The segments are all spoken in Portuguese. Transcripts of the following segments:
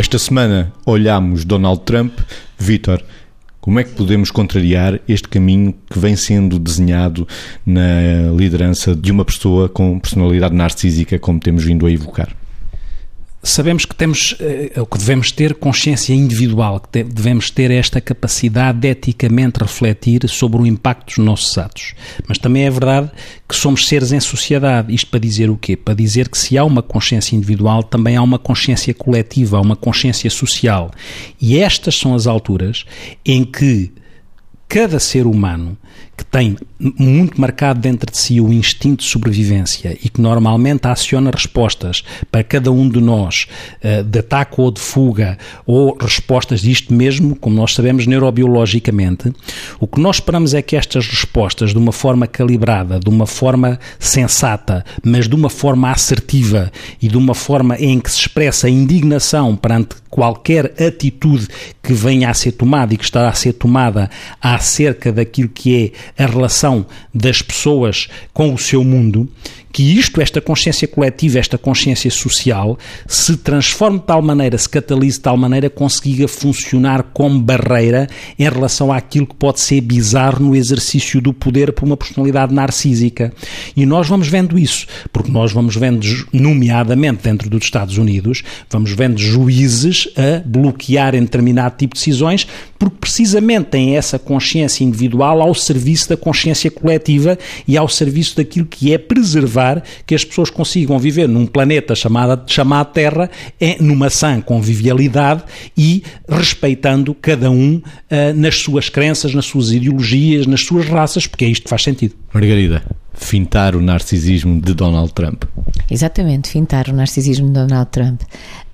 Esta semana olhamos Donald Trump. Vítor, como é que podemos contrariar este caminho que vem sendo desenhado na liderança de uma pessoa com personalidade narcísica, como temos vindo a evocar? Sabemos que temos, eh, o que devemos ter consciência individual, que devemos ter esta capacidade de eticamente refletir sobre o impacto dos nossos atos. Mas também é verdade que somos seres em sociedade. Isto para dizer o quê? Para dizer que se há uma consciência individual, também há uma consciência coletiva, há uma consciência social. E estas são as alturas em que cada ser humano que tem muito marcado dentro de si o instinto de sobrevivência e que normalmente aciona respostas para cada um de nós eh, de ataque ou de fuga ou respostas disto mesmo, como nós sabemos neurobiologicamente, o que nós esperamos é que estas respostas, de uma forma calibrada, de uma forma sensata, mas de uma forma assertiva e de uma forma em que se expressa indignação perante qualquer atitude que venha a ser tomada e que está a ser tomada acerca daquilo que é a relação das pessoas com o seu mundo, que isto, esta consciência coletiva, esta consciência social, se transforme de tal maneira, se catalise de tal maneira, consiga funcionar como barreira em relação àquilo que pode ser bizarro no exercício do poder por uma personalidade narcísica. E nós vamos vendo isso, porque nós vamos vendo, nomeadamente dentro dos Estados Unidos, vamos vendo juízes a bloquearem determinado tipo de decisões, porque precisamente têm essa consciência individual ao serviço da consciência coletiva e ao serviço daquilo que é preservar que as pessoas consigam viver num planeta chamado, chamado Terra, é, numa sã convivialidade e respeitando cada um uh, nas suas crenças, nas suas ideologias, nas suas raças, porque é isto que faz sentido. Margarida, fintar o narcisismo de Donald Trump. Exatamente, fintar o narcisismo de Donald Trump.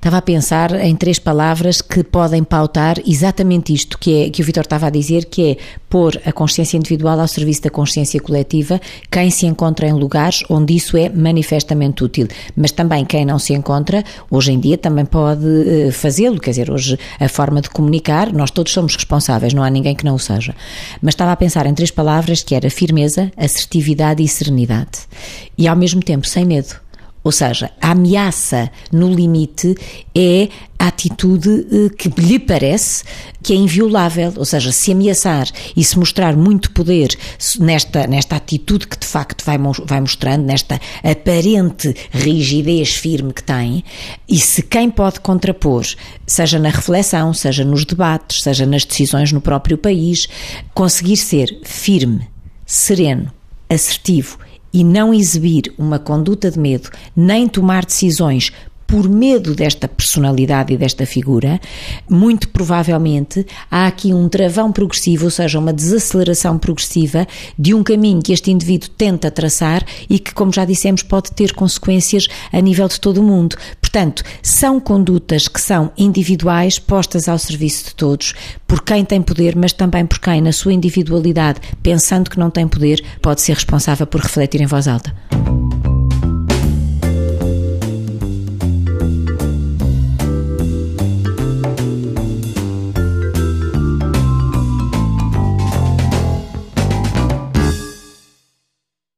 Estava a pensar em três palavras que podem pautar exatamente isto que, é, que o Vitor estava a dizer, que é pôr a consciência individual ao serviço da consciência coletiva, quem se encontra em lugares onde isso é manifestamente útil. Mas também quem não se encontra, hoje em dia também pode eh, fazê-lo, quer dizer, hoje a forma de comunicar, nós todos somos responsáveis, não há ninguém que não o seja. Mas estava a pensar em três palavras que era firmeza, assertividade e serenidade. E ao mesmo tempo sem medo ou seja, a ameaça no limite é a atitude eh, que lhe parece que é inviolável, ou seja, se ameaçar e se mostrar muito poder nesta, nesta atitude que de facto vai, vai mostrando, nesta aparente rigidez firme que tem, e se quem pode contrapor, seja na reflexão, seja nos debates, seja nas decisões no próprio país, conseguir ser firme, sereno, assertivo e não exibir uma conduta de medo, nem tomar decisões por medo desta personalidade e desta figura, muito provavelmente há aqui um travão progressivo, ou seja, uma desaceleração progressiva de um caminho que este indivíduo tenta traçar e que, como já dissemos, pode ter consequências a nível de todo o mundo. Portanto, são condutas que são individuais, postas ao serviço de todos, por quem tem poder, mas também por quem, na sua individualidade, pensando que não tem poder, pode ser responsável por refletir em voz alta.